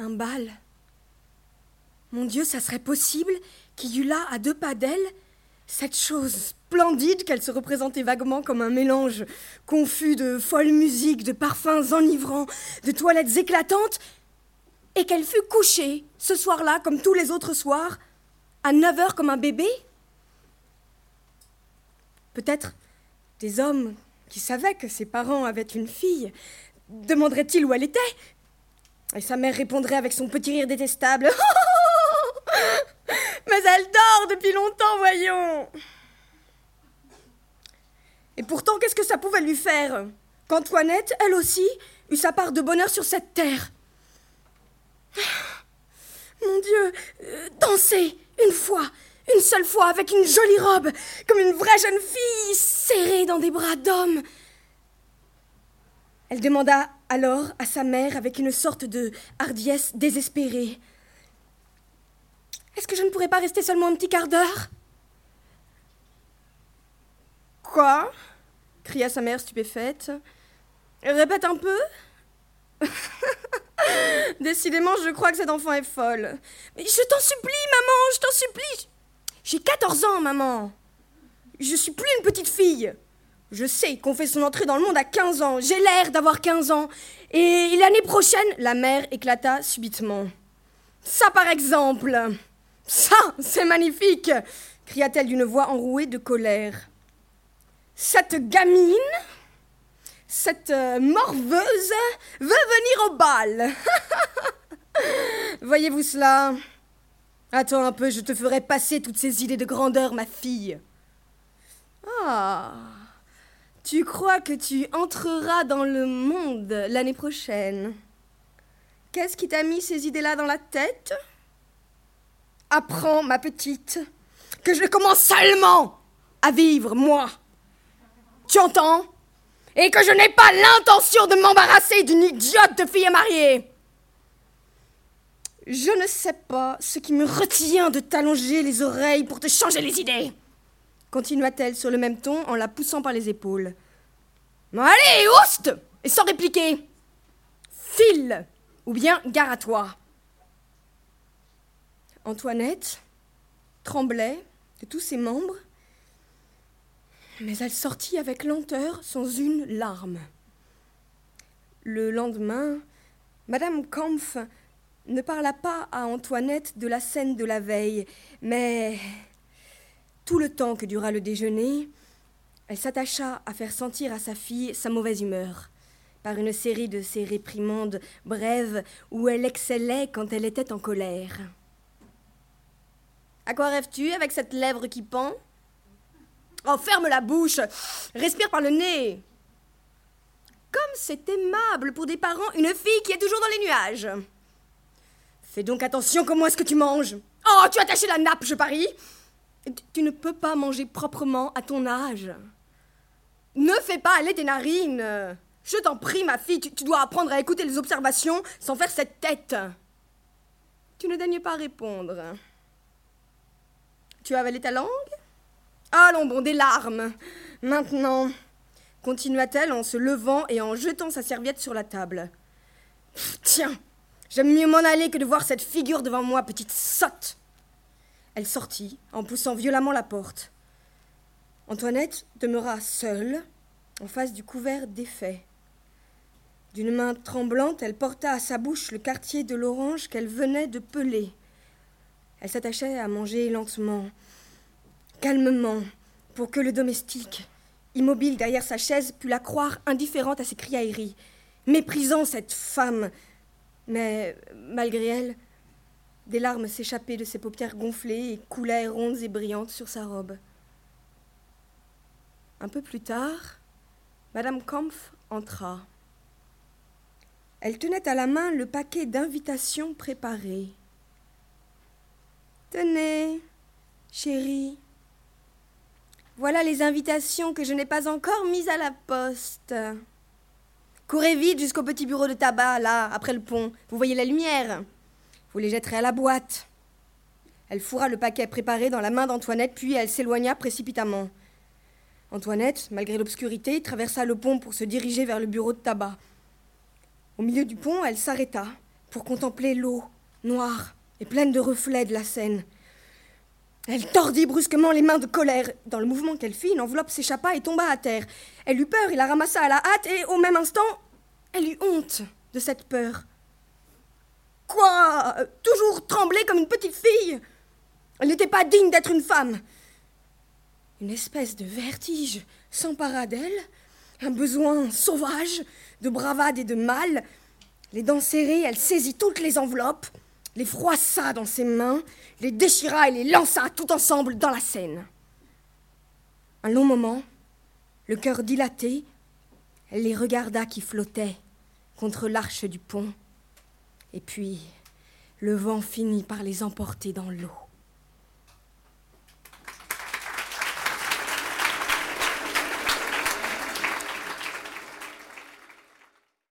un bal. Mon Dieu, ça serait possible qu'il y eût là, à deux pas d'elle, cette chose splendide qu'elle se représentait vaguement comme un mélange confus de folle musique, de parfums enivrants, de toilettes éclatantes, et qu'elle fût couchée, ce soir-là, comme tous les autres soirs, à neuf heures comme un bébé. Peut-être des hommes qui savaient que ses parents avaient une fille. Demanderaient-ils où elle était? Et sa mère répondrait avec son petit rire détestable. Mais elle dort depuis longtemps, voyons. Et pourtant, qu'est-ce que ça pouvait lui faire Qu'Antoinette, elle aussi, eut sa part de bonheur sur cette terre? Mon Dieu, euh, danser, une fois, une seule fois, avec une jolie robe, comme une vraie jeune fille, serrée dans des bras d'homme. Elle demanda alors à sa mère avec une sorte de hardiesse désespérée. Est-ce que je ne pourrais pas rester seulement un petit quart d'heure? Quoi? cria sa mère stupéfaite. Répète un peu Décidément, je crois que cet enfant est folle. Mais je t'en supplie, maman, je t'en supplie. J'ai 14 ans, maman. Je suis plus une petite fille. Je sais qu'on fait son entrée dans le monde à 15 ans. J'ai l'air d'avoir 15 ans. Et l'année prochaine, la mère éclata subitement. Ça, par exemple. Ça, c'est magnifique cria-t-elle d'une voix enrouée de colère. Cette gamine, cette euh, morveuse, veut venir au bal. Voyez-vous cela? Attends un peu, je te ferai passer toutes ces idées de grandeur, ma fille. Ah Tu crois que tu entreras dans le monde l'année prochaine Qu'est-ce qui t'a mis ces idées-là dans la tête? Apprends, ma petite, que je commence seulement à vivre, moi. Tu entends? Et que je n'ai pas l'intention de m'embarrasser d'une idiote de fille mariée. Je ne sais pas ce qui me retient de t'allonger les oreilles pour te changer les idées, continua-t-elle sur le même ton en la poussant par les épaules. Allez, ouste Et sans répliquer File Ou bien gare à toi Antoinette tremblait de tous ses membres, mais elle sortit avec lenteur sans une larme. Le lendemain, Madame Kampf ne parla pas à Antoinette de la scène de la veille, mais tout le temps que dura le déjeuner, elle s'attacha à faire sentir à sa fille sa mauvaise humeur, par une série de ces réprimandes brèves où elle excellait quand elle était en colère. À quoi rêves-tu avec cette lèvre qui pend? Oh, ferme la bouche Respire par le nez Comme c'est aimable pour des parents, une fille qui est toujours dans les nuages Fais donc attention comment est-ce que tu manges. Oh, tu as taché la nappe, je parie. Tu, ne peux pas manger proprement à ton âge. Ne fais pas aller tes narines. Je t'en prie, ma fille, tu, dois apprendre à écouter les observations sans faire cette tête. Tu ne daignes pas répondre. Tu as avalé ta langue Allons bon, des larmes. Maintenant, continua-t-elle en se levant et en jetant sa serviette sur la table. Tiens, J'aime mieux m'en aller que de voir cette figure devant moi, petite sotte. Elle sortit en poussant violemment la porte. Antoinette demeura seule, en face du couvert défait. D'une main tremblante, elle porta à sa bouche le quartier de l'orange qu'elle venait de peler. Elle s'attachait à manger lentement, calmement, pour que le domestique, immobile derrière sa chaise, pût la croire indifférente à ses criailleries, méprisant cette femme mais malgré elle, des larmes s'échappaient de ses paupières gonflées et coulaient rondes et brillantes sur sa robe. Un peu plus tard, Madame Kampf entra. Elle tenait à la main le paquet d'invitations préparées. Tenez, chérie, voilà les invitations que je n'ai pas encore mises à la poste. Courez vite jusqu'au petit bureau de tabac, là, après le pont. Vous voyez la lumière Vous les jetterez à la boîte. Elle fourra le paquet préparé dans la main d'Antoinette, puis elle s'éloigna précipitamment. Antoinette, malgré l'obscurité, traversa le pont pour se diriger vers le bureau de tabac. Au milieu du pont, elle s'arrêta, pour contempler l'eau, noire et pleine de reflets de la Seine. Elle tordit brusquement les mains de colère. Dans le mouvement qu'elle fit, une enveloppe s'échappa et tomba à terre. Elle eut peur et la ramassa à la hâte, et au même instant, elle eut honte de cette peur. Quoi? Toujours trembler comme une petite fille? Elle n'était pas digne d'être une femme. Une espèce de vertige s'empara d'elle, un besoin sauvage de bravade et de mal. Les dents serrées, elle saisit toutes les enveloppes, les froissa dans ses mains, les déchira et les lança tout ensemble dans la Seine. Un long moment, le cœur dilaté, elle les regarda qui flottaient contre l'arche du pont, et puis le vent finit par les emporter dans l'eau.